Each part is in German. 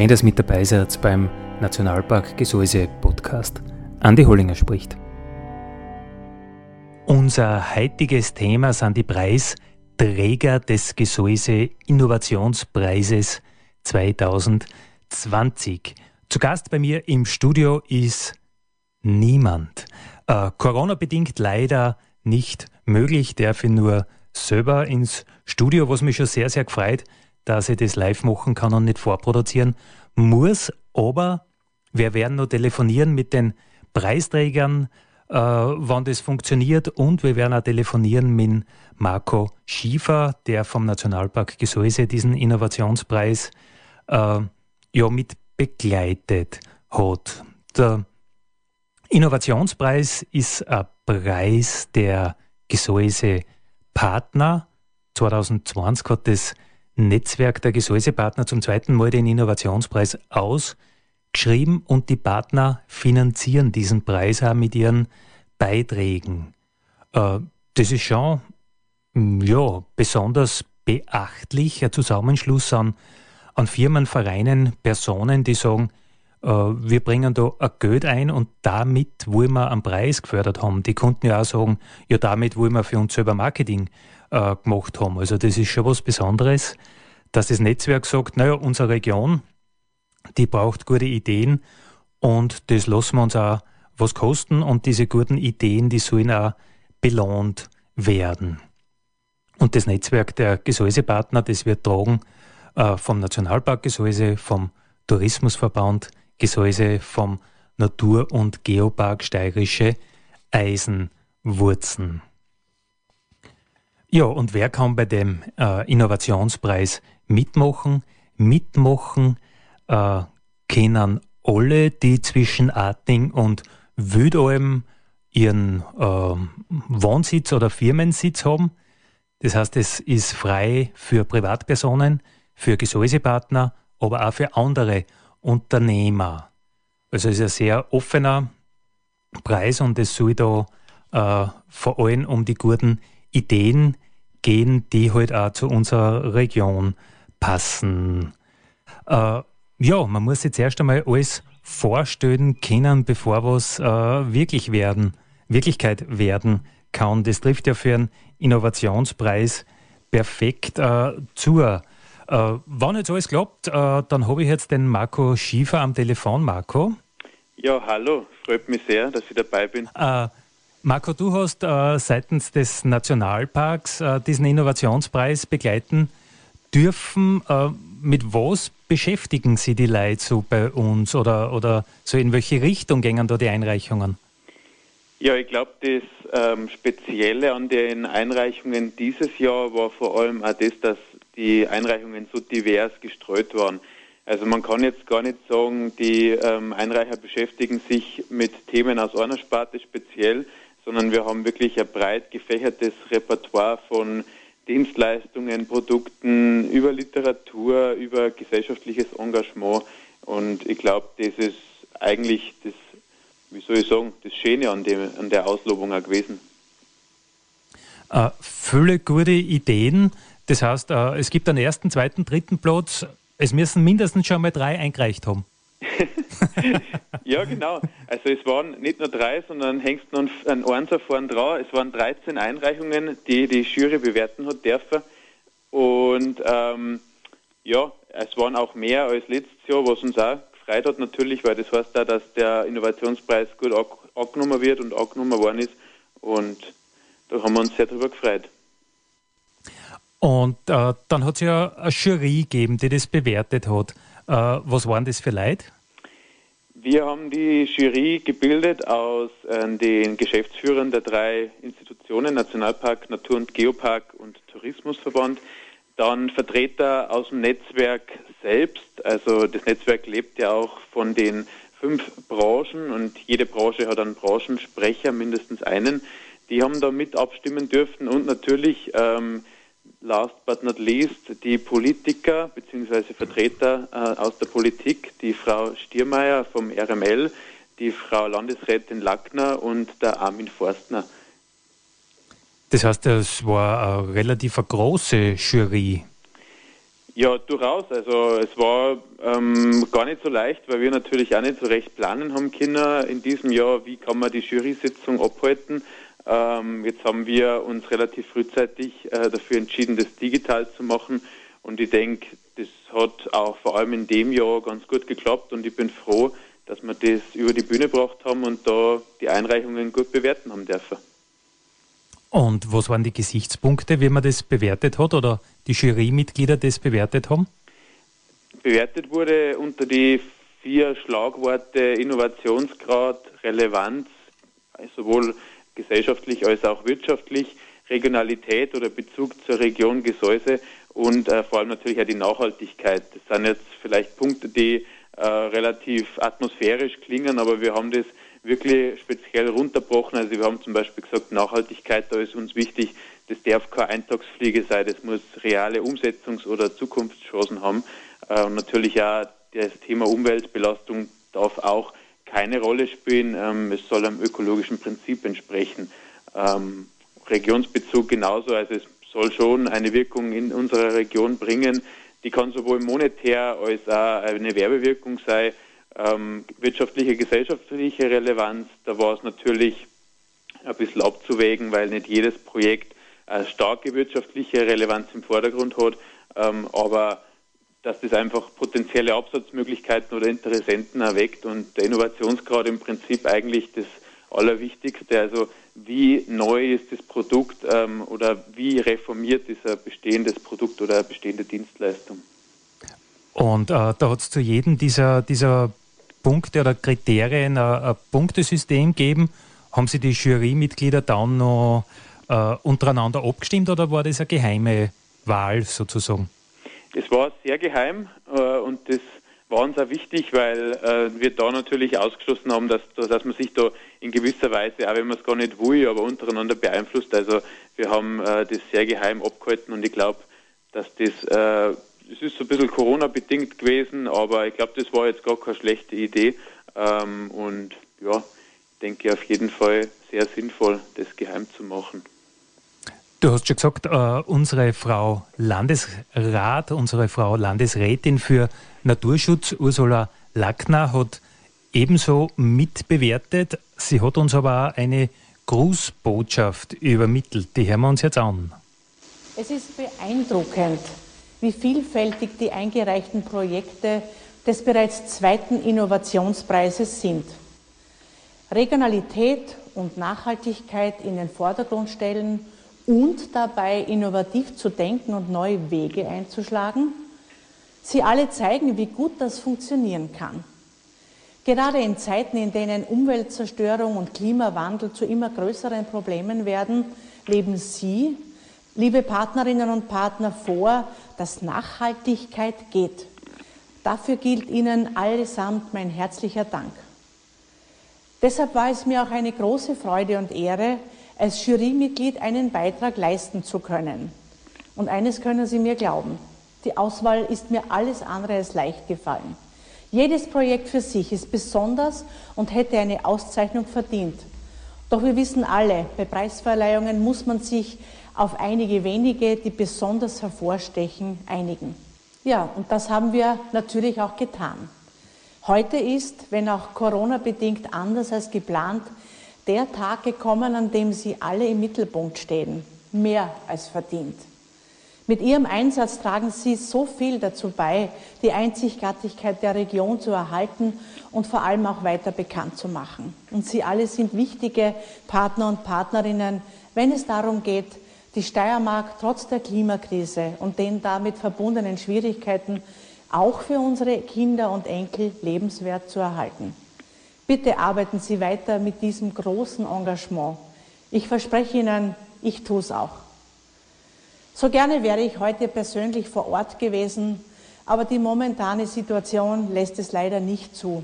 Schön, dass mit dabei seid beim Nationalpark Gesäuse Podcast. Andi Hollinger spricht. Unser heutiges Thema sind die Preisträger des Gesäuse Innovationspreises 2020. Zu Gast bei mir im Studio ist niemand. Äh, Corona-bedingt leider nicht möglich, darf ich nur selber ins Studio, was mich schon sehr, sehr gefreut dass ich das live machen kann und nicht vorproduzieren muss. Aber wir werden noch telefonieren mit den Preisträgern, äh, wann das funktioniert. Und wir werden auch telefonieren mit Marco Schiefer, der vom Nationalpark Gesäuse diesen Innovationspreis äh, ja mit begleitet hat. Der Innovationspreis ist ein Preis der Gesäuse Partner. 2020 hat das Netzwerk der Gesäusepartner zum zweiten Mal den Innovationspreis ausgeschrieben und die Partner finanzieren diesen Preis auch mit ihren Beiträgen. Äh, das ist schon mm, ja, besonders beachtlich, ein Zusammenschluss an, an Firmen, Vereinen, Personen, die sagen, äh, wir bringen da ein Geld ein und damit wollen wir einen Preis gefördert haben. Die konnten ja auch sagen, ja, damit wollen wir für uns selber Marketing äh, gemacht haben. Also das ist schon was Besonderes, dass das Netzwerk sagt, naja, unsere Region, die braucht gute Ideen und das lassen wir uns auch was kosten und diese guten Ideen, die sollen auch belohnt werden. Und das Netzwerk der Gesäusepartner, das wird tragen äh, vom Nationalpark Gesäuse, vom Tourismusverband Gesäuse, vom Natur- und Geopark Steirische Eisenwurzen. Ja, und wer kann bei dem äh, Innovationspreis mitmachen? Mitmachen äh, können alle, die zwischen Arting und Wüdalm ihren äh, Wohnsitz oder Firmensitz haben. Das heißt, es ist frei für Privatpersonen, für Gesäusepartner, aber auch für andere Unternehmer. Also es ist ein sehr offener Preis und es soll da äh, vor allem um die guten Ideen gehen, die halt auch zu unserer Region passen. Äh, ja, man muss jetzt erst einmal alles vorstellen können, bevor was äh, wirklich werden, Wirklichkeit werden kann. Das trifft ja für einen Innovationspreis perfekt äh, zu. Äh, wenn jetzt alles klappt, äh, dann habe ich jetzt den Marco Schiefer am Telefon. Marco? Ja, hallo, freut mich sehr, dass ich dabei bin. Äh, Marco, du hast äh, seitens des Nationalparks äh, diesen Innovationspreis begleiten dürfen. Äh, mit was beschäftigen Sie die Leute so bei uns oder, oder so in welche Richtung gehen da die Einreichungen? Ja, ich glaube, das ähm, Spezielle an den Einreichungen dieses Jahr war vor allem auch das, dass die Einreichungen so divers gestreut waren. Also man kann jetzt gar nicht sagen, die ähm, Einreicher beschäftigen sich mit Themen aus einer Sparte speziell, sondern wir haben wirklich ein breit gefächertes Repertoire von Dienstleistungen, Produkten, über Literatur, über gesellschaftliches Engagement. Und ich glaube, das ist eigentlich das, wie soll ich sagen, das Schöne an, dem, an der Auslobung auch gewesen. Äh, viele gute Ideen. Das heißt, äh, es gibt einen ersten, zweiten, dritten Platz. Es müssen mindestens schon mal drei eingereicht haben. ja, genau. Also es waren nicht nur drei, sondern hängst noch ein Einser vorn dran. Es waren 13 Einreichungen, die die Jury bewerten hat dürfen. Und ähm, ja, es waren auch mehr als letztes Jahr, was uns auch gefreut hat natürlich, weil das heißt da, dass der Innovationspreis gut angenommen wird und angenommen worden ist. Und da haben wir uns sehr darüber gefreut. Und äh, dann hat es ja eine Jury gegeben, die das bewertet hat. Äh, was waren das für Leute? Wir haben die Jury gebildet aus äh, den Geschäftsführern der drei Institutionen, Nationalpark, Natur- und Geopark und Tourismusverband, dann Vertreter aus dem Netzwerk selbst. Also das Netzwerk lebt ja auch von den fünf Branchen und jede Branche hat einen Branchensprecher, mindestens einen. Die haben da mit abstimmen dürfen und natürlich ähm, last but not least die Politiker bzw. Vertreter äh, aus der Politik, die Frau Stiermeier vom RML, die Frau Landesrätin Lackner und der Armin Forstner. Das heißt, es war eine relativ große Jury. Ja, durchaus. Also es war ähm, gar nicht so leicht, weil wir natürlich auch nicht so recht planen haben können in diesem Jahr, wie kann man die Jury-Sitzung abhalten. Ähm, jetzt haben wir uns relativ frühzeitig äh, dafür entschieden, das digital zu machen. Und ich denke, das hat auch vor allem in dem Jahr ganz gut geklappt und ich bin froh, dass wir das über die Bühne gebracht haben und da die Einreichungen gut bewerten haben dürfen. Und was waren die Gesichtspunkte, wie man das bewertet hat oder die Jurymitglieder das bewertet haben? Bewertet wurde unter die vier Schlagworte Innovationsgrad, Relevanz, sowohl gesellschaftlich als auch wirtschaftlich, Regionalität oder Bezug zur Region Gesäuse und äh, vor allem natürlich auch die Nachhaltigkeit. Das sind jetzt vielleicht Punkte, die äh, relativ atmosphärisch klingen, aber wir haben das wirklich speziell runterbrochen. Also wir haben zum Beispiel gesagt, Nachhaltigkeit, da ist uns wichtig, das darf keine Eintagsfliege sein, das muss reale Umsetzungs- oder Zukunftschancen haben. Äh, und natürlich auch das Thema Umweltbelastung darf auch keine Rolle spielen. Ähm, es soll einem ökologischen Prinzip entsprechen. Ähm, Regionsbezug genauso, also es soll schon eine Wirkung in unserer Region bringen. Die kann sowohl monetär als auch eine Werbewirkung sein. Ähm, wirtschaftliche, gesellschaftliche Relevanz, da war es natürlich ein bisschen abzuwägen, weil nicht jedes Projekt eine starke wirtschaftliche Relevanz im Vordergrund hat. Ähm, aber dass das einfach potenzielle Absatzmöglichkeiten oder Interessenten erweckt und der Innovationsgrad im Prinzip eigentlich das Allerwichtigste. Also wie neu ist das Produkt ähm, oder wie reformiert ist ein bestehendes Produkt oder eine bestehende Dienstleistung. Und äh, da hat es zu jedem dieser, dieser Punkte oder Kriterien ein, ein Punktesystem gegeben. Haben Sie die Jurymitglieder dann noch äh, untereinander abgestimmt oder war das eine geheime Wahl sozusagen? Das war sehr geheim äh, und das war uns auch wichtig, weil äh, wir da natürlich ausgeschlossen haben, dass, dass man sich da in gewisser Weise, auch wenn man es gar nicht will, aber untereinander beeinflusst. Also wir haben äh, das sehr geheim abgehalten und ich glaube, dass das, äh, es ist so ein bisschen Corona-bedingt gewesen, aber ich glaube, das war jetzt gar keine schlechte Idee ähm, und ja, ich denke auf jeden Fall sehr sinnvoll, das geheim zu machen. Du hast schon gesagt, äh, unsere Frau Landesrat, unsere Frau Landesrätin für Naturschutz, Ursula Lackner, hat ebenso mitbewertet. Sie hat uns aber auch eine Grußbotschaft übermittelt. Die hören wir uns jetzt an. Es ist beeindruckend, wie vielfältig die eingereichten Projekte des bereits zweiten Innovationspreises sind. Regionalität und Nachhaltigkeit in den Vordergrund stellen und dabei innovativ zu denken und neue Wege einzuschlagen. Sie alle zeigen, wie gut das funktionieren kann. Gerade in Zeiten, in denen Umweltzerstörung und Klimawandel zu immer größeren Problemen werden, leben Sie, liebe Partnerinnen und Partner, vor, dass Nachhaltigkeit geht. Dafür gilt Ihnen allesamt mein herzlicher Dank. Deshalb war es mir auch eine große Freude und Ehre, als Jurymitglied einen Beitrag leisten zu können. Und eines können Sie mir glauben, die Auswahl ist mir alles andere als leicht gefallen. Jedes Projekt für sich ist besonders und hätte eine Auszeichnung verdient. Doch wir wissen alle, bei Preisverleihungen muss man sich auf einige wenige, die besonders hervorstechen, einigen. Ja, und das haben wir natürlich auch getan. Heute ist, wenn auch Corona bedingt anders als geplant, der Tag gekommen, an dem Sie alle im Mittelpunkt stehen, mehr als verdient. Mit Ihrem Einsatz tragen Sie so viel dazu bei, die Einzigartigkeit der Region zu erhalten und vor allem auch weiter bekannt zu machen. Und Sie alle sind wichtige Partner und Partnerinnen, wenn es darum geht, die Steiermark trotz der Klimakrise und den damit verbundenen Schwierigkeiten auch für unsere Kinder und Enkel lebenswert zu erhalten. Bitte arbeiten Sie weiter mit diesem großen Engagement. Ich verspreche Ihnen, ich tue es auch. So gerne wäre ich heute persönlich vor Ort gewesen, aber die momentane Situation lässt es leider nicht zu.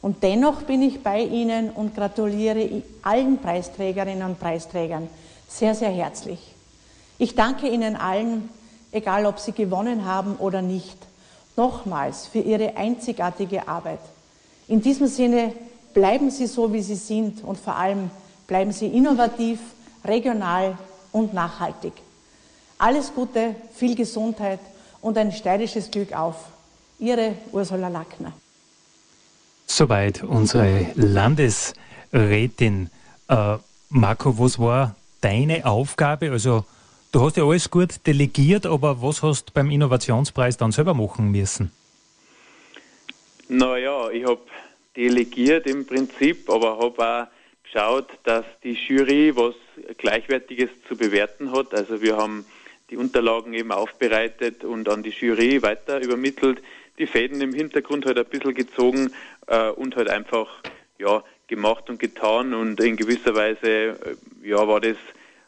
Und dennoch bin ich bei Ihnen und gratuliere allen Preisträgerinnen und Preisträgern sehr, sehr herzlich. Ich danke Ihnen allen, egal ob Sie gewonnen haben oder nicht, nochmals für Ihre einzigartige Arbeit. In diesem Sinne bleiben Sie so, wie Sie sind und vor allem bleiben Sie innovativ, regional und nachhaltig. Alles Gute, viel Gesundheit und ein steirisches Glück auf. Ihre Ursula Lackner. Soweit unsere Landesrätin. Äh, Marco, was war deine Aufgabe? Also, du hast ja alles gut delegiert, aber was hast du beim Innovationspreis dann selber machen müssen? Naja, ich habe delegiert im Prinzip, aber habe auch geschaut, dass die Jury was Gleichwertiges zu bewerten hat. Also wir haben die Unterlagen eben aufbereitet und an die Jury weiter übermittelt, die Fäden im Hintergrund halt ein bisschen gezogen äh, und halt einfach ja gemacht und getan und in gewisser Weise äh, ja war das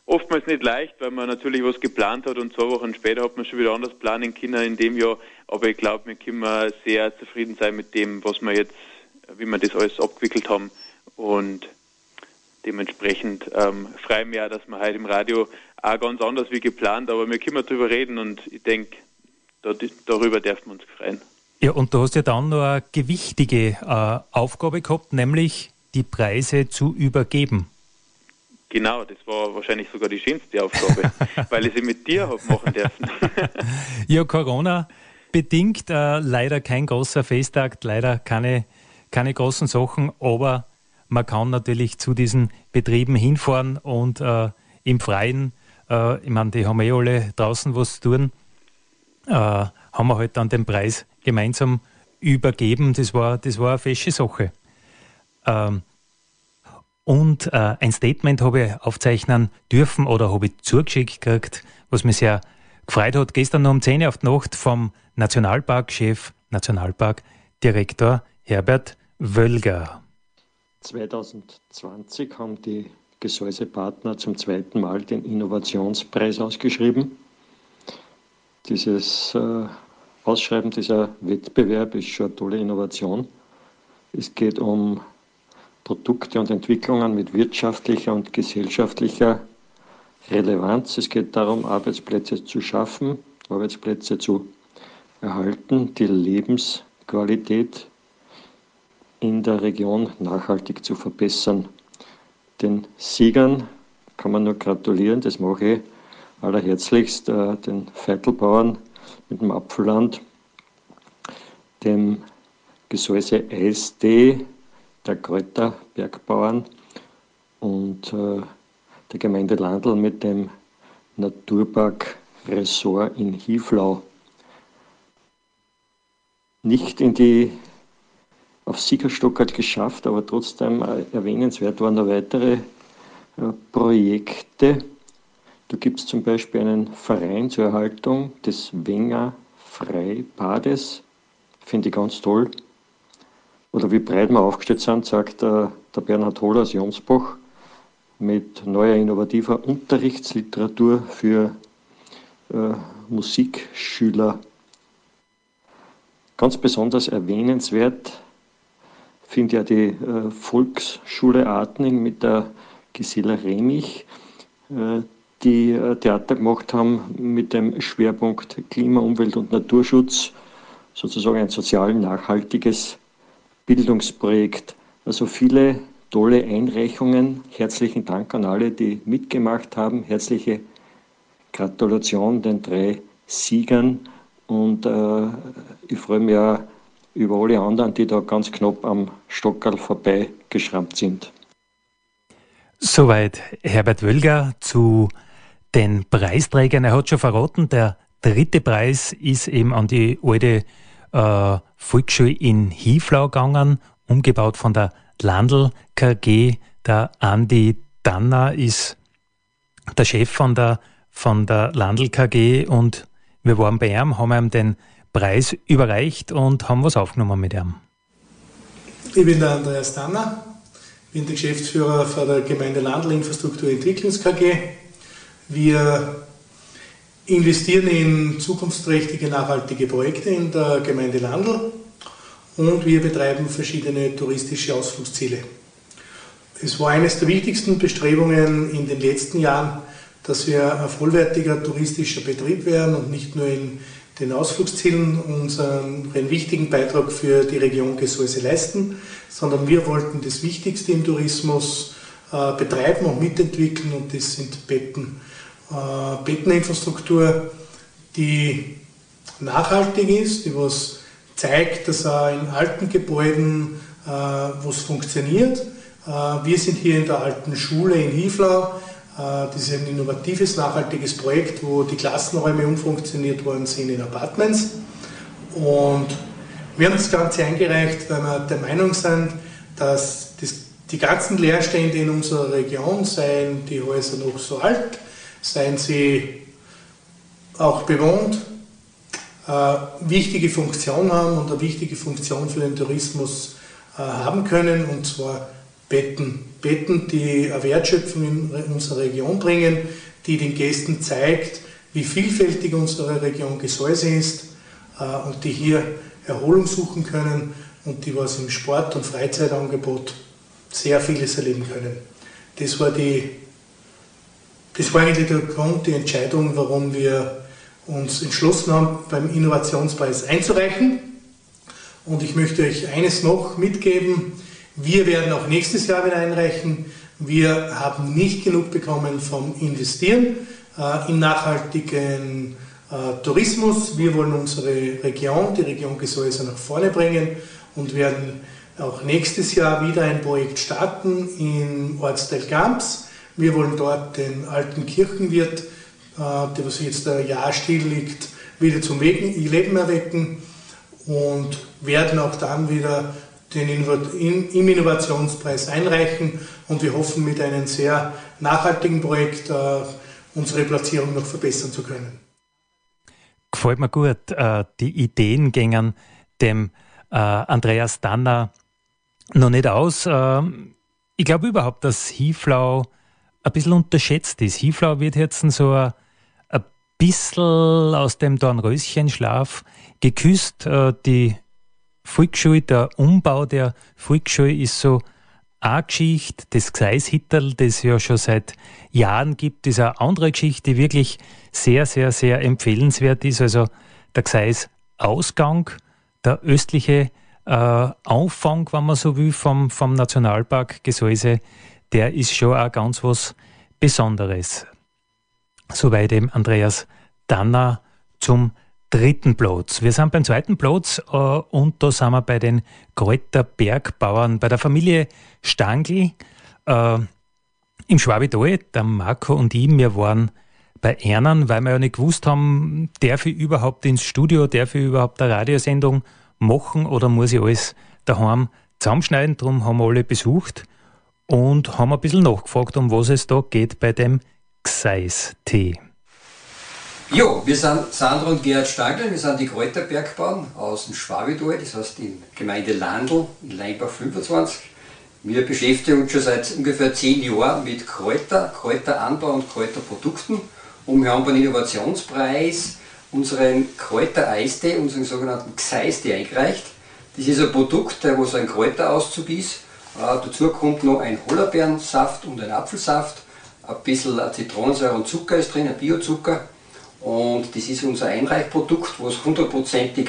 oftmals nicht leicht, weil man natürlich was geplant hat und zwei Wochen später hat man schon wieder anders planen können in dem Jahr. Aber ich glaube, wir können sehr zufrieden sein mit dem, was wir jetzt wie wir das alles abgewickelt haben. Und dementsprechend ähm, freue ich mich auch, dass wir heute im Radio auch ganz anders wie geplant, aber wir können darüber reden und ich denke, da, darüber dürfen wir uns freuen. Ja, und du hast ja dann noch eine gewichtige äh, Aufgabe gehabt, nämlich die Preise zu übergeben. Genau, das war wahrscheinlich sogar die schönste Aufgabe, weil ich sie mit dir habe machen dürfen. ja, Corona bedingt äh, leider kein großer Festakt, leider keine keine großen Sachen, aber man kann natürlich zu diesen Betrieben hinfahren und äh, im Freien, äh, ich meine, die haben eh alle draußen was zu tun, äh, haben wir halt dann den Preis gemeinsam übergeben. Das war, das war eine fesche Sache. Ähm, und äh, ein Statement habe ich aufzeichnen dürfen oder habe ich zugeschickt gekriegt, was mich sehr gefreut hat. Gestern um 10 Uhr auf die Nacht vom Nationalparkchef, Nationalparkdirektor Herbert Wölger. 2020 haben die Gesäusepartner zum zweiten Mal den Innovationspreis ausgeschrieben. Dieses äh, Ausschreiben dieser Wettbewerb ist schon eine tolle Innovation. Es geht um Produkte und Entwicklungen mit wirtschaftlicher und gesellschaftlicher Relevanz. Es geht darum, Arbeitsplätze zu schaffen, Arbeitsplätze zu erhalten, die Lebensqualität in der Region nachhaltig zu verbessern. Den Siegern kann man nur gratulieren, das mache ich allerherzlichst äh, den Veitelbauern mit dem Apfelland, dem Gesäuse Eisdee, der Kräuterbergbauern und äh, der Gemeinde Landl mit dem Naturpark Ressort in Hieflau. Nicht in die auf Siegerstock halt geschafft, aber trotzdem erwähnenswert waren noch weitere äh, Projekte. Da gibt es zum Beispiel einen Verein zur Erhaltung des Wenger Freibades, finde ich ganz toll. Oder wie breit wir aufgestellt sind, sagt der, der Bernhard Hohl aus Jomsbach, mit neuer innovativer Unterrichtsliteratur für äh, Musikschüler. Ganz besonders erwähnenswert finde ja die äh, Volksschule Artning mit der Gisela Remich, äh, die äh, Theater gemacht haben mit dem Schwerpunkt Klima, Umwelt und Naturschutz, sozusagen ein sozial nachhaltiges Bildungsprojekt. Also viele tolle Einreichungen. Herzlichen Dank an alle, die mitgemacht haben. Herzliche Gratulation den drei Siegern. Und äh, ich freue mich auch über alle anderen, die da ganz knapp am Stockerl vorbeigeschrammt sind. Soweit Herbert Wölger zu den Preisträgern. Er hat schon verraten, der dritte Preis ist eben an die alte äh, Volksschule in Hieflau gegangen, umgebaut von der Landl KG. Der Andi Danner ist der Chef von der, von der Landl KG und wir waren bei ihm, haben ihm den Preis überreicht und haben was aufgenommen mit ihm. Ich bin der Andreas Danner, bin der Geschäftsführer von der Gemeinde Landl Infrastruktur Entwicklungs KG. Wir investieren in zukunftsträchtige, nachhaltige Projekte in der Gemeinde Landl und wir betreiben verschiedene touristische Ausflugsziele. Es war eines der wichtigsten Bestrebungen in den letzten Jahren, dass wir ein vollwertiger touristischer Betrieb werden und nicht nur in den Ausflugszielen unseren wichtigen Beitrag für die Region Gesäuse leisten, sondern wir wollten das Wichtigste im Tourismus äh, betreiben und mitentwickeln und das sind Betten. Äh, Betteninfrastruktur, die nachhaltig ist, die was zeigt, dass auch in alten Gebäuden äh, was funktioniert. Äh, wir sind hier in der alten Schule in Hieflau das ist ein innovatives, nachhaltiges Projekt, wo die Klassenräume umfunktioniert worden sind in Apartments. Und wir haben das Ganze eingereicht, weil wir der Meinung sind, dass das, die ganzen Leerstände in unserer Region, seien die Häuser noch so alt, seien sie auch bewohnt, äh, wichtige Funktion haben und eine wichtige Funktion für den Tourismus äh, haben können, und zwar Betten. Betten, die eine Wertschöpfung in unsere Region bringen, die den Gästen zeigt, wie vielfältig unsere Region Gesäuse ist äh, und die hier Erholung suchen können und die was im Sport- und Freizeitangebot sehr vieles erleben können. Das war, die, das war eigentlich der Grund, die Entscheidung, warum wir uns entschlossen haben, beim Innovationspreis einzureichen. Und ich möchte euch eines noch mitgeben. Wir werden auch nächstes Jahr wieder einreichen. Wir haben nicht genug bekommen vom Investieren äh, in nachhaltigen äh, Tourismus. Wir wollen unsere Region, die Region Gesäuse, nach vorne bringen und werden auch nächstes Jahr wieder ein Projekt starten im Ortsteil Gamps. Wir wollen dort den alten Kirchenwirt, äh, der was jetzt ein Jahr still liegt, wieder zum Leben erwecken und werden auch dann wieder den im Innovationspreis einreichen und wir hoffen mit einem sehr nachhaltigen Projekt äh, unsere Platzierung noch verbessern zu können. Gefällt mir gut. Äh, die Ideen gingen dem äh, Andreas Danner noch nicht aus. Ich glaube überhaupt, dass Hieflau ein bisschen unterschätzt ist. Hieflau wird jetzt so ein bisschen aus dem Dornröschenschlaf geküsst. Die Volksschule, der Umbau der Volksschule ist so eine Geschichte, das Gseishitterl, das es ja schon seit Jahren gibt, ist eine andere Geschichte, die wirklich sehr, sehr, sehr empfehlenswert ist. Also der Gseis-Ausgang, der östliche äh, Anfang, wenn man so will, vom, vom Nationalpark Gesäuse, der ist schon auch ganz was Besonderes. Soweit eben Andreas Danner zum dritten Platz. Wir sind beim zweiten Platz äh, und da sind wir bei den Kräuter Bergbauern, bei der Familie Stangl äh, im Schwabital. Der Marco und ich, wir waren bei Ernan, weil wir ja nicht gewusst haben, darf ich überhaupt ins Studio, darf ich überhaupt eine Radiosendung machen oder muss ich alles daheim zusammenschneiden. Darum haben wir alle besucht und haben ein bisschen nachgefragt, um was es da geht bei dem Gseis-Tee. Jo, wir sind Sandra und Gerhard Stangl, wir sind die Kräuterbergbauern aus dem Schwabital, das heißt in Gemeinde Landl in Leimbach 25. Wir beschäftigen uns schon seit ungefähr zehn Jahren mit Kräuter, Kräuteranbau und Kräuterprodukten und wir haben beim Innovationspreis unseren Kräutereistee, unseren sogenannten Gseistee eingereicht. Das ist ein Produkt, wo so ein Kräuterauszug ist. Äh, dazu kommt noch ein Hollerbeerensaft und ein Apfelsaft, ein bisschen Zitronensäure und Zucker ist drin, ein Biozucker und das ist unser Einreichprodukt, was hundertprozentig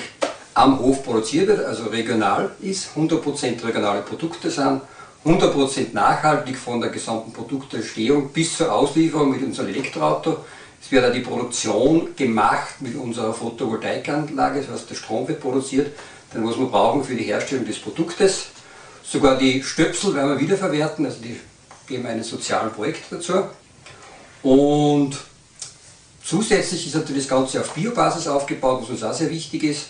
am Hof produziert wird, also regional ist, 100% regionale Produkte sind, 100% nachhaltig von der gesamten Produktentstehung bis zur Auslieferung mit unserem Elektroauto. Es wird auch die Produktion gemacht mit unserer Photovoltaikanlage, das heißt der Strom wird produziert, den was wir brauchen für die Herstellung des Produktes. Sogar die Stöpsel werden wir wiederverwerten, also die geben einen sozialen Projekt dazu. Und Zusätzlich ist natürlich das Ganze auf Biobasis aufgebaut, was uns auch sehr wichtig ist.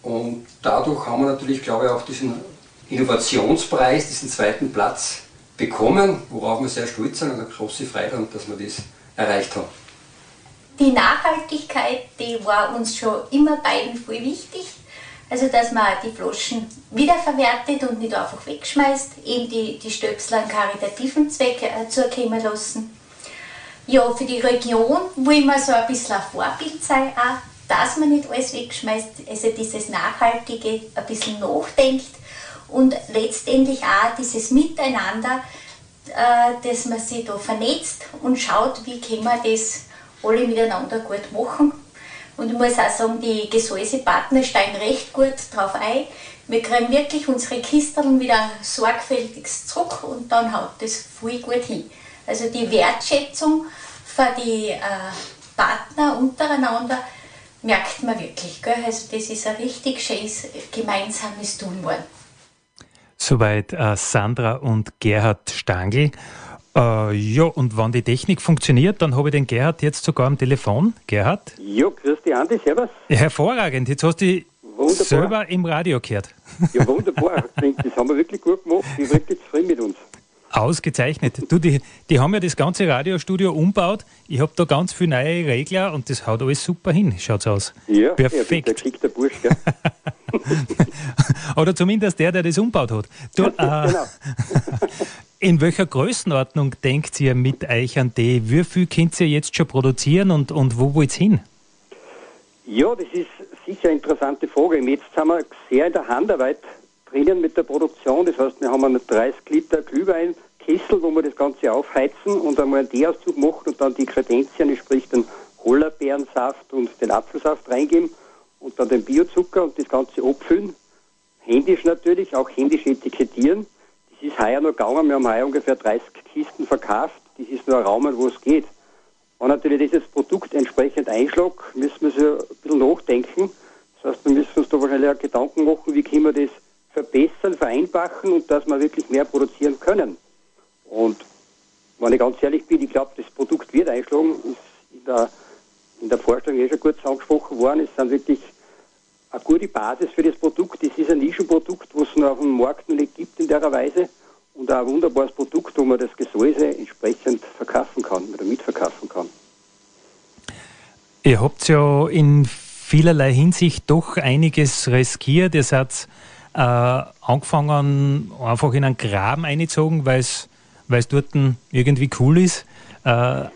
Und dadurch haben wir natürlich, glaube ich, auch diesen Innovationspreis, diesen zweiten Platz bekommen, worauf wir sehr stolz sind und eine große Freude haben, dass wir das erreicht haben. Die Nachhaltigkeit, die war uns schon immer beiden voll wichtig. Also, dass man die Flaschen wiederverwertet und nicht einfach wegschmeißt, eben die, die Stöpsel an karitativen Zwecke äh, zukommen lassen. Ja, für die Region will man so ein bisschen ein Vorbild sein, auch, dass man nicht alles wegschmeißt, also dieses Nachhaltige ein bisschen nachdenkt und letztendlich auch dieses Miteinander, äh, dass man sich da vernetzt und schaut, wie können wir das alle miteinander gut machen. Und ich muss auch sagen, die Gesäusepartner steigen recht gut drauf ein. Wir kriegen wirklich unsere Kisten wieder sorgfältig zurück und dann haut das viel gut hin. Also die Wertschätzung für die äh, Partner untereinander merkt man wirklich. Gell? Also das ist ein richtig schönes gemeinsames Tun worden. Soweit äh, Sandra und Gerhard Stangl. Äh, ja, und wenn die Technik funktioniert, dann habe ich den Gerhard jetzt sogar am Telefon. Gerhard? Ja, grüß dich, Andi, servus. Ja, hervorragend, jetzt hast du dich wunderbar. selber im Radio gehört. Ja, wunderbar. das haben wir wirklich gut gemacht. Ich bin wirklich zufrieden mit uns. Ausgezeichnet. Du, die, die haben ja das ganze Radiostudio umbaut. Ich habe da ganz viele neue Regler und das haut alles super hin, schaut's aus. Ja, perfekt. Ja, der Bursch, gell? Oder zumindest der, der das umbaut hat. Du, äh, genau. in welcher Größenordnung denkt ihr mit euch an die? Wie viel könnt ihr jetzt schon produzieren und, und wo wollt ihr hin? Ja, das ist sicher eine interessante Frage. Jetzt sind wir sehr in der Handarbeit drinnen mit der Produktion. Das heißt, wir haben einen 30 Liter Glühweinkessel, wo wir das Ganze aufheizen und einmal einen Teeauszug machen und dann die Kredenzien, sprich den Hollerbeerensaft und den Apfelsaft reingeben und dann den Biozucker und das Ganze abfüllen. Händisch natürlich, auch händisch etikettieren. Das ist heuer noch gegangen. Wir haben heuer ungefähr 30 Kisten verkauft. Das ist nur ein Raum, wo es geht. Wenn natürlich dieses Produkt entsprechend einschlägt, müssen wir so ein bisschen nachdenken. Das heißt, wir müssen uns da wahrscheinlich auch Gedanken machen, wie können wir das verbessern, vereinfachen und dass wir wirklich mehr produzieren können. Und wenn ich ganz ehrlich bin, ich glaube, das Produkt wird einschlagen, ist in der, in der Vorstellung eh schon kurz angesprochen worden. Es sind wirklich eine gute Basis für das Produkt. Das ist ein Nischenprodukt, was es noch auf dem Markt nicht gibt in der Weise und auch ein wunderbares Produkt, wo man das Gesäuse entsprechend verkaufen kann oder mitverkaufen kann. Ihr habt ja in vielerlei Hinsicht doch einiges riskiert. Ihr seid äh, angefangen, einfach in einen Graben eingezogen, weil es dort irgendwie cool ist. Äh,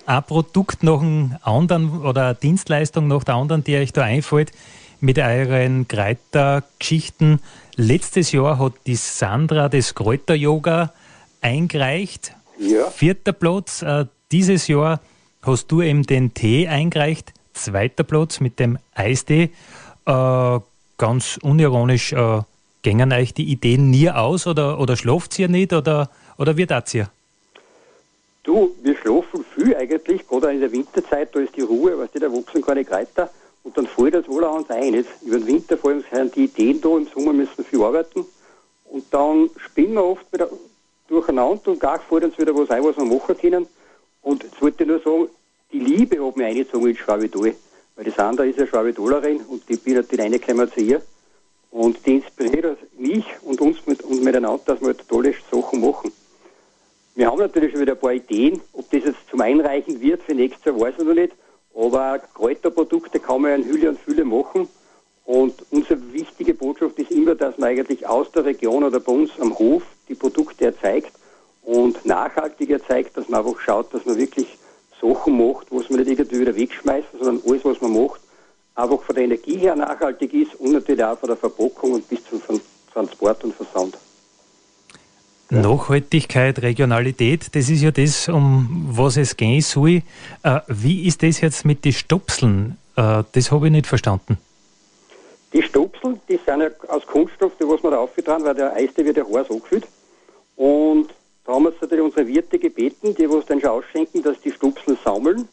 ein Produkt nach dem anderen oder eine Dienstleistung nach der anderen, die euch da einfällt mit euren Kräutergeschichten. Letztes Jahr hat die Sandra das Kräuter-Yoga eingereicht. Ja. Vierter Platz. Äh, dieses Jahr hast du eben den Tee eingereicht. Zweiter Platz mit dem Eistee. Äh, ganz unironisch, äh, gängen euch die Ideen nie aus oder, oder schlaft ihr nicht oder, oder wie das ihr? Du, wir schlafen viel eigentlich, gerade in der Winterzeit, da ist die Ruhe, weißt du, da wachsen keine Kräuter. Und dann fällt das uns ein. Jetzt, über den Winter vor allem die Ideen da, im Sommer müssen wir viel arbeiten. Und dann spinnen wir oft wieder durcheinander und gar fällt uns wieder was ein, was wir machen können. Und jetzt wollte ich nur sagen, die Liebe hat mich eingezogen in Schwabidol. Weil die Sandra ist ja Schwabidollerin und ich bin natürlich reingekommen zu ihr. Und die inspiriert mich und uns mit, und miteinander, dass wir halt tolle Sachen machen. Wir haben natürlich schon wieder ein paar Ideen. Ob das jetzt zum Einreichen wird für nächstes Jahr, weiß ich noch nicht. Aber Kräuterprodukte kann man ja in Hülle und Fülle machen. Und unsere wichtige Botschaft ist immer, dass man eigentlich aus der Region oder bei uns am Hof die Produkte erzeugt und nachhaltig erzeugt, dass man einfach schaut, dass man wirklich Sachen macht, was man nicht irgendwie wieder wegschmeißt, sondern alles, was man macht, einfach von der Energie her nachhaltig ist und natürlich auch von der Verpackung und bis zum Transport und Versand. Nachhaltigkeit, Regionalität, das ist ja das, um was es gehen soll. Äh, wie ist das jetzt mit den Stopseln? Äh, das habe ich nicht verstanden. Die Stopsel, die sind ja aus Kunststoff, die was man da aufgetragen, weil der Eis, der wird ja heiß angefüllt. Und da haben wir natürlich unsere Wirte gebeten, die was dann schon ausschenken, dass die Stopsel sammeln.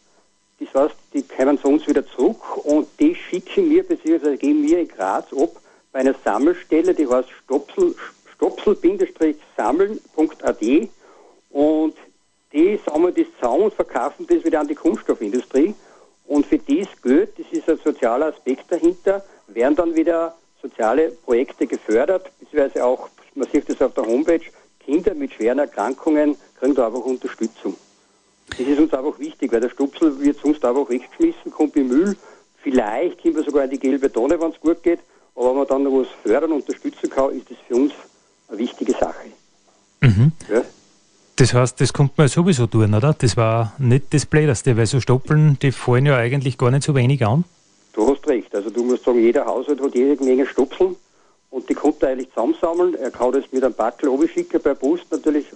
Das heißt, die kommen zu uns wieder zurück und die schicken wir, beziehungsweise geben wir in Graz ab bei einer Sammelstelle, die heißt Stopsel, stopsel-sammeln.at und die sammeln das zusammen und verkaufen das wieder an die Kunststoffindustrie. Und für das Geld, das ist ein sozialer Aspekt dahinter, werden dann wieder soziale Projekte gefördert, beziehungsweise auch, man sieht das auf der Homepage, Kinder mit schweren Erkrankungen kriegen da einfach Unterstützung. Das ist uns einfach wichtig, weil der Stupsel wird sonst einfach weggeschmissen, kommt im Müll. Vielleicht kommen wir sogar in die gelbe Tonne, wenn es gut geht. Aber wenn wir dann noch was fördern, unterstützen kann, ist das für uns eine wichtige Sache. Mhm. Ja? Das heißt, das kommt man sowieso tun, oder? Das war nicht das Blödeste, weil so Stoppeln, die fallen ja eigentlich gar nicht so wenig an. Du hast recht. Also du musst sagen, jeder Haushalt hat jede Menge Stopseln und die konnte er eigentlich zusammensammeln. Er kann das mit einem Backel schicken per Post natürlich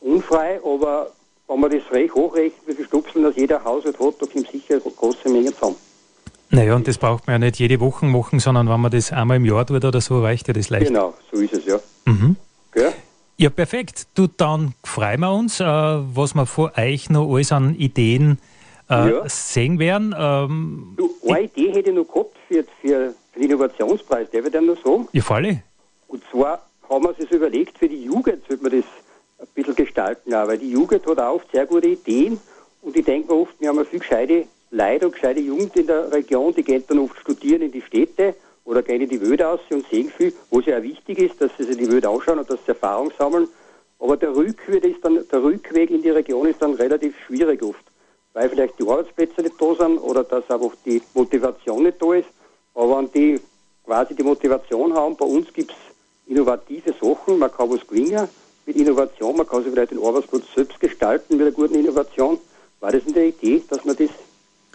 unfrei, aber wenn man das recht hochrechnet, wie viele Stupseln das jeder Haushalt hat, da kommt sicher eine große Menge zusammen. Naja, und das braucht man ja nicht jede Woche machen, sondern wenn man das einmal im Jahr tut oder so, reicht ja das leicht. Genau, so ist es, ja. Mhm. Gell? Ja, perfekt. Du, dann freuen wir uns, äh, was wir von euch noch alles an Ideen äh, ja. sehen werden. Ähm, du, eine Idee hätte ich noch gehabt für, für, für den Innovationspreis, darf ich dir noch sagen? Ja, Falle. Und zwar haben wir uns das überlegt, für die Jugend sollte man das ein bisschen gestalten, auch, weil die Jugend hat auch oft sehr gute Ideen und ich denke oft, wir haben viel gescheite Leute und gescheite Jugend in der Region, die gehen dann oft studieren in die Städte oder gehen in die Wälder aus und sehen viel, wo es ja auch wichtig ist, dass sie sich die Wälder anschauen und dass sie Erfahrung sammeln. Aber der Rückweg, ist dann, der Rückweg in die Region ist dann relativ schwierig oft, weil vielleicht die Arbeitsplätze nicht da sind oder dass einfach die Motivation nicht da ist. Aber wenn die quasi die Motivation haben, bei uns gibt es innovative Sachen, man kann was gewinnen mit Innovation, man kann sich vielleicht den Arbeitsplatz selbst gestalten mit einer guten Innovation. War das in der Idee, dass man das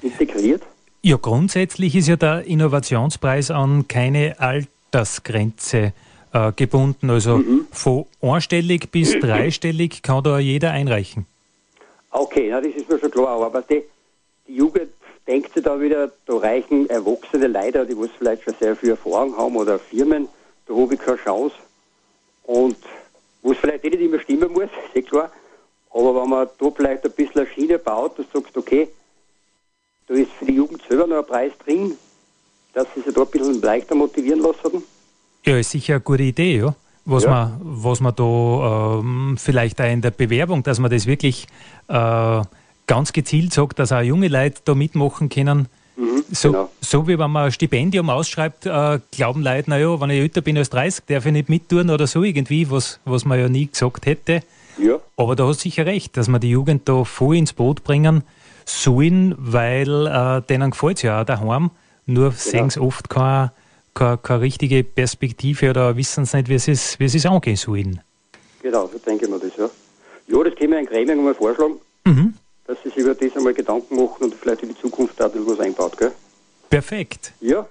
integriert? Ja, grundsätzlich ist ja der Innovationspreis an keine Altersgrenze äh, gebunden. Also mhm. von einstellig bis dreistellig kann da jeder einreichen. Okay, na, das ist mir schon klar. Aber die, die Jugend denkt sich da wieder, da reichen erwachsene Leute, die was vielleicht schon sehr viel Erfahrung haben oder Firmen, da habe ich keine Chance. Und es vielleicht eh nicht immer stimmen muss, ist eh klar. Aber wenn man da vielleicht ein bisschen eine Schiene baut, dass du sagst, okay, da ist für die Jugend selber noch ein Preis drin, dass sie sich da ein bisschen leichter motivieren lassen. Ja, ist sicher eine gute Idee, ja. Was, ja. Man, was man da ähm, vielleicht auch in der Bewerbung, dass man das wirklich äh, ganz gezielt sagt, dass auch junge Leute da mitmachen können. Mhm, so, genau. So wie wenn man ein Stipendium ausschreibt, äh, glauben Leute, naja, wenn ich älter bin als 30, darf ich nicht mittun oder so irgendwie, was, was man ja nie gesagt hätte. Ja. Aber da hast du sicher recht, dass man die Jugend da voll ins Boot bringen sollen, weil äh, denen gefällt es ja auch daheim. Nur genau. sehen sie oft keine, keine, keine, richtige Perspektive oder wissen sie nicht, wie sie es, wie sie es angehen sollen. Genau, so denke ich mir das, ja. Ja, das können wir in Gremium mal vorschlagen, mhm. dass sie sich über das einmal Gedanken machen und vielleicht in die Zukunft da ein bisschen was einbaut, gell? Perfekt. Ja.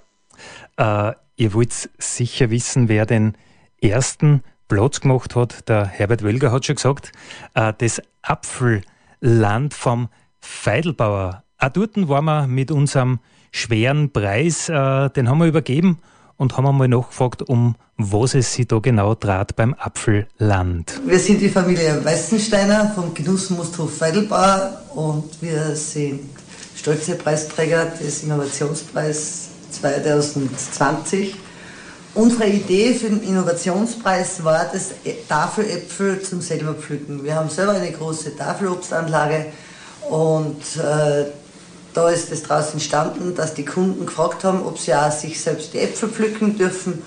Äh, ihr wollt sicher wissen, wer den ersten Platz gemacht hat. Der Herbert Wölger hat schon gesagt, äh, das Apfelland vom Feidelbauer. Auch dort waren wir mit unserem schweren Preis, äh, den haben wir übergeben und haben einmal nachgefragt, um was es sich da genau trat beim Apfelland. Wir sind die Familie Weißensteiner vom Genussmusthof Feidelbauer und wir sind stolze Preisträger des Innovationspreises 2020. Unsere Idee für den Innovationspreis war das Tafeläpfel zum selber pflücken. Wir haben selber eine große Tafelobstanlage und äh, da ist es daraus entstanden, dass die Kunden gefragt haben, ob sie auch sich selbst die Äpfel pflücken dürfen.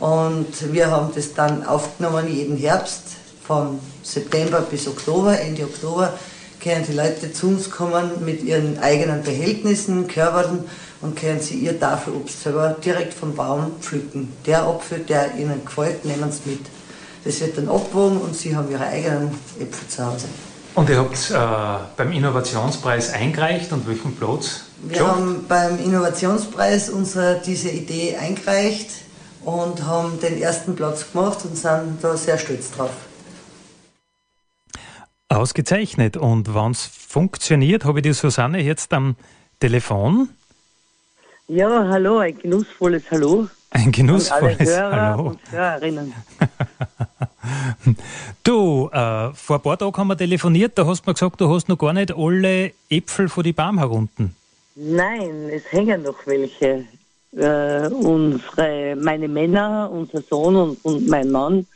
Und wir haben das dann aufgenommen jeden Herbst von September bis Oktober, Ende Oktober können die Leute zu uns kommen mit ihren eigenen Behältnissen, Körpern und können sie ihr Tafelobst selber direkt vom Baum pflücken. Der Apfel, der ihnen gefällt, nehmen sie mit. Das wird dann abgewogen und sie haben ihre eigenen Äpfel zu Hause. Und ihr habt äh, beim Innovationspreis eingereicht und welchen Platz? Wir Job? haben beim Innovationspreis unsere, diese Idee eingereicht und haben den ersten Platz gemacht und sind da sehr stolz drauf. Ausgezeichnet. Und wenn es funktioniert, habe ich die Susanne jetzt am Telefon. Ja, hallo, ein genussvolles Hallo. Ein genussvolles Hörer Hallo. Und Hörerinnen. du, äh, vor ein paar Tagen haben wir telefoniert, da hast du mir gesagt, du hast noch gar nicht alle Äpfel von die Baum herunten. Nein, es hängen noch welche. Äh, unsere, meine Männer, unser Sohn und, und mein Mann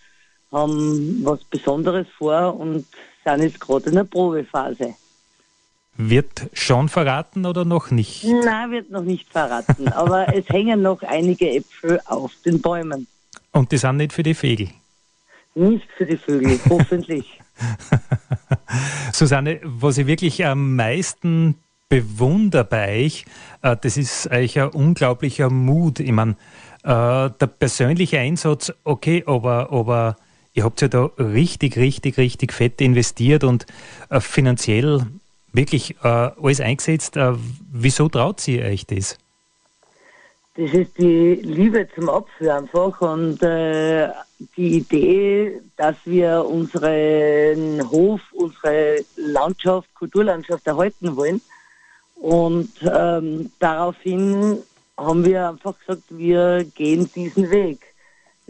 haben was Besonderes vor und sind jetzt gerade in der Probephase. Wird schon verraten oder noch nicht? Nein, wird noch nicht verraten, aber es hängen noch einige Äpfel auf den Bäumen. Und die sind nicht für die Vögel? Nicht für die Vögel, hoffentlich. Susanne, was ich wirklich am meisten bewundere bei euch, äh, das ist euch ein unglaublicher Mut. Ich meine, Äh, der persönliche Einsatz, okay, aber, aber ihr habt ja da richtig, richtig, richtig fett investiert und äh, finanziell wirklich äh, alles eingesetzt. Äh, wieso traut sie euch das? Das ist die Liebe zum Apfel einfach und äh, die Idee, dass wir unseren Hof, unsere Landschaft, Kulturlandschaft erhalten wollen. Und ähm, daraufhin haben wir einfach gesagt, wir gehen diesen Weg.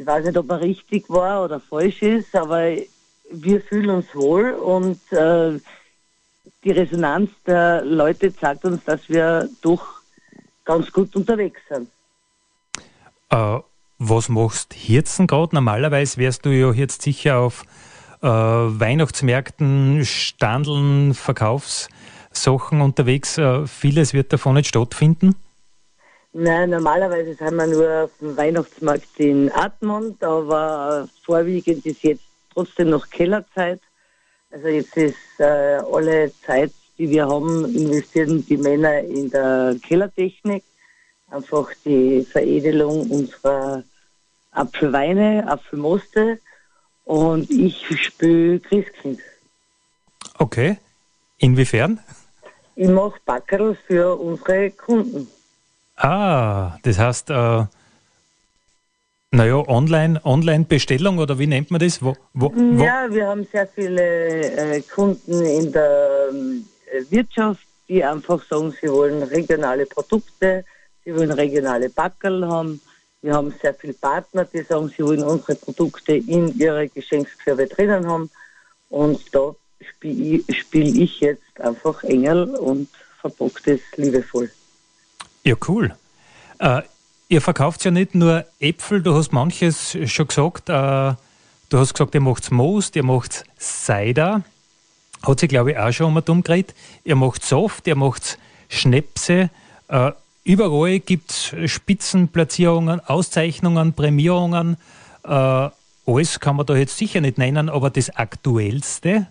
Ich weiß nicht, ob er richtig war oder falsch ist, aber wir fühlen uns wohl und äh, die Resonanz der Leute zeigt uns, dass wir doch ganz gut unterwegs sind. Äh, was machst jetzt gerade? Normalerweise wärst du ja jetzt sicher auf äh, Weihnachtsmärkten, Standeln, Verkaufssachen unterwegs. Äh, vieles wird davon nicht stattfinden. Nein, normalerweise sind wir nur auf dem Weihnachtsmarkt in Atmund, aber vorwiegend ist jetzt trotzdem noch Kellerzeit. Also jetzt ist äh, alle Zeit, die wir haben, investieren die Männer in der Kellertechnik. Einfach die Veredelung unserer Apfelweine, Apfelmoste und ich spiele Christkind. Okay. Inwiefern? Ich mache Backerl für unsere Kunden. Ah, das heißt, äh, naja, Online-Bestellung Online oder wie nennt man das? Wo, wo, wo? Ja, wir haben sehr viele äh, Kunden in der äh, Wirtschaft, die einfach sagen, sie wollen regionale Produkte, sie wollen regionale Backerl haben. Wir haben sehr viele Partner, die sagen, sie wollen unsere Produkte in ihre Geschenkskörbe drinnen haben. Und da spiele ich, spiel ich jetzt einfach Engel und verpacke das liebevoll. Ja, cool. Äh, ihr verkauft ja nicht nur Äpfel, du hast manches schon gesagt. Äh, du hast gesagt, ihr macht Moos, ihr macht Cider. Hat sich, glaube ich, auch schon um dumm geredet. Ihr macht Soft, ihr macht Schnäpse. Äh, überall gibt es Spitzenplatzierungen, Auszeichnungen, Prämierungen. Äh, alles kann man da jetzt sicher nicht nennen, aber das Aktuellste,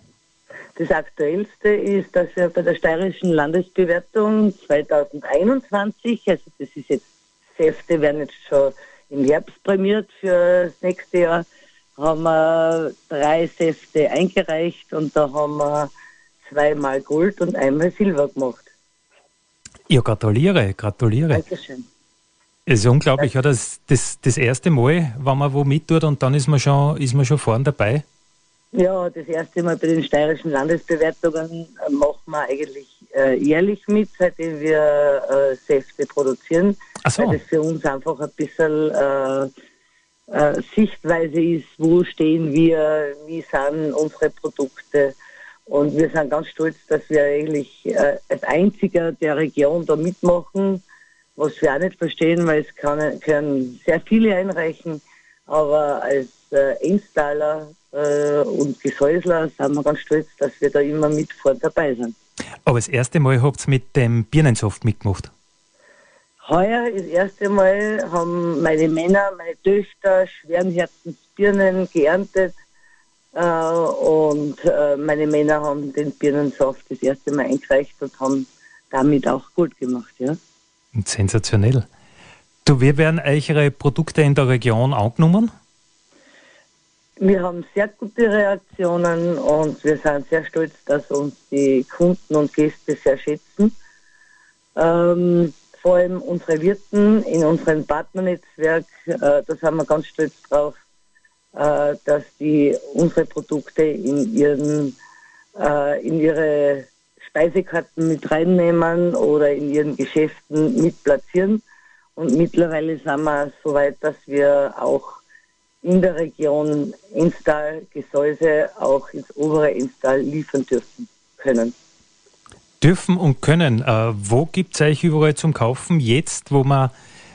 das Aktuellste ist, dass wir bei der steirischen Landesbewertung 2021, also das ist jetzt, Säfte werden jetzt schon im Herbst prämiert für das nächste Jahr, haben wir drei Säfte eingereicht und da haben wir zweimal Gold und einmal Silber gemacht. Ja, gratuliere, gratuliere. Dankeschön. Es ist unglaublich, ja, das, das, das erste Mal, wenn man wo mit tut und dann ist man schon, ist man schon vorne dabei. Ja, das erste Mal bei den steirischen Landesbewertungen machen wir eigentlich äh, jährlich mit, seitdem wir äh, Säfte produzieren. Ach so. Weil das für uns einfach ein bisschen äh, äh, Sichtweise ist, wo stehen wir, wie sind unsere Produkte. Und wir sind ganz stolz, dass wir eigentlich äh, als einziger der Region da mitmachen, was wir auch nicht verstehen, weil es kann, können sehr viele einreichen, aber als äh, Installer äh, und Gesäusler sind wir ganz stolz, dass wir da immer mit vorne dabei sind. Aber das erste Mal habt ihr mit dem Birnensoft mitgemacht? Heuer, das erste Mal, haben meine Männer, meine Töchter schweren Herzens Birnen geerntet. Äh, und äh, meine Männer haben den Birnensaft das erste Mal eingereicht und haben damit auch gut gemacht. Ja. Sensationell. Du, wie werden eure Produkte in der Region angenommen? Wir haben sehr gute Reaktionen und wir sind sehr stolz, dass uns die Kunden und Gäste sehr schätzen. Ähm, vor allem unsere Wirten in unserem Partnernetzwerk, äh, da sind wir ganz stolz drauf, äh, dass die unsere Produkte in ihren äh, in ihre Speisekarten mit reinnehmen oder in ihren Geschäften mit platzieren. Und mittlerweile sind wir so weit, dass wir auch in der Region Instal Gesäuse auch ins obere Instal liefern dürfen können. Dürfen und können. Äh, wo gibt es euch überall zum Kaufen? Jetzt, wo man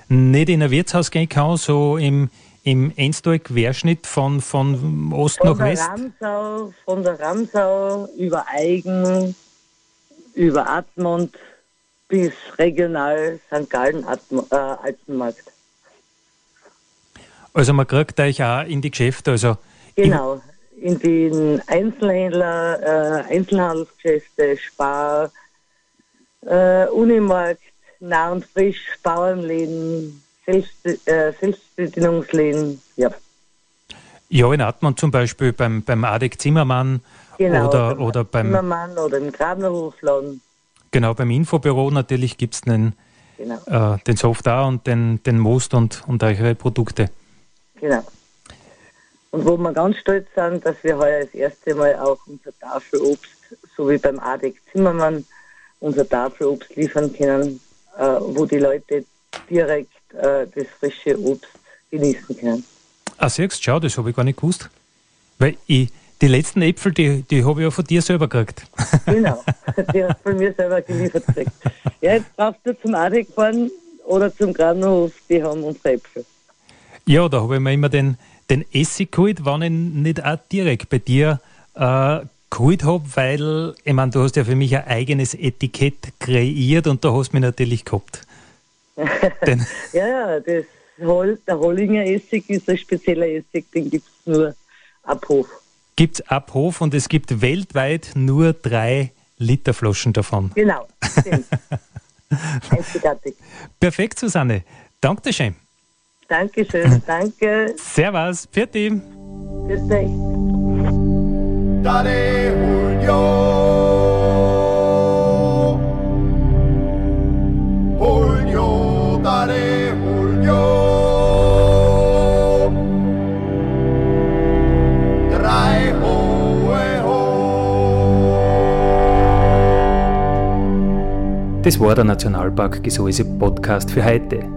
nicht in ein Wirtshaus gehen kann, so im, im Enstal-Querschnitt von, von Ost von nach West? Ramsau, von der Ramsau über Eigen, über Atmund bis regional St. Gallen, äh, Altenmarkt. Also man kriegt euch auch in die Geschäfte, also genau, in den Einzelhändler, äh, Einzelhandelsgeschäfte, Spar, äh, Unimarkt, nah und frisch, Bauernläden, Selbst, äh, Selbstbedienungsläden, ja. Ja, in Atman zum Beispiel beim, beim Adek Zimmermann genau, oder, beim oder beim Zimmermann oder im Grabnerhofladen. Genau, beim Infobüro natürlich gibt es genau. äh, den Software und den, den Most und, und eure Produkte. Genau. Und wo wir ganz stolz sind, dass wir heuer das erste Mal auch unser Tafelobst, so wie beim Adek Zimmermann, unser Tafelobst liefern können, äh, wo die Leute direkt äh, das frische Obst genießen können. Ah, siehst schau, das habe ich gar nicht gewusst. Weil ich, die letzten Äpfel, die, die habe ich ja von dir selber gekriegt. Genau, die hast du von mir selber geliefert gekriegt. Ja, jetzt brauchst du zum Adek fahren oder zum Granhof, die haben unsere Äpfel. Ja, da habe ich mir immer den, den Essig geholt, wenn ich nicht auch direkt bei dir äh, geholt habe, weil, ich meine, du hast ja für mich ein eigenes Etikett kreiert und da hast du mich natürlich gehabt. ja, ja, das Hol, der Hollinger Essig ist ein spezieller Essig, den gibt es nur ab Hof. Gibt es ab Hof und es gibt weltweit nur drei Liter Flaschen davon. Genau, Einzigartig. Perfekt, Susanne. Danke schön. Dankeschön, danke. Servus, für dich. Grüß dich. Dale Julio. Julio, dale Julio. Drei hohe ho. Das war der Nationalpark Gesäuse Podcast für heute.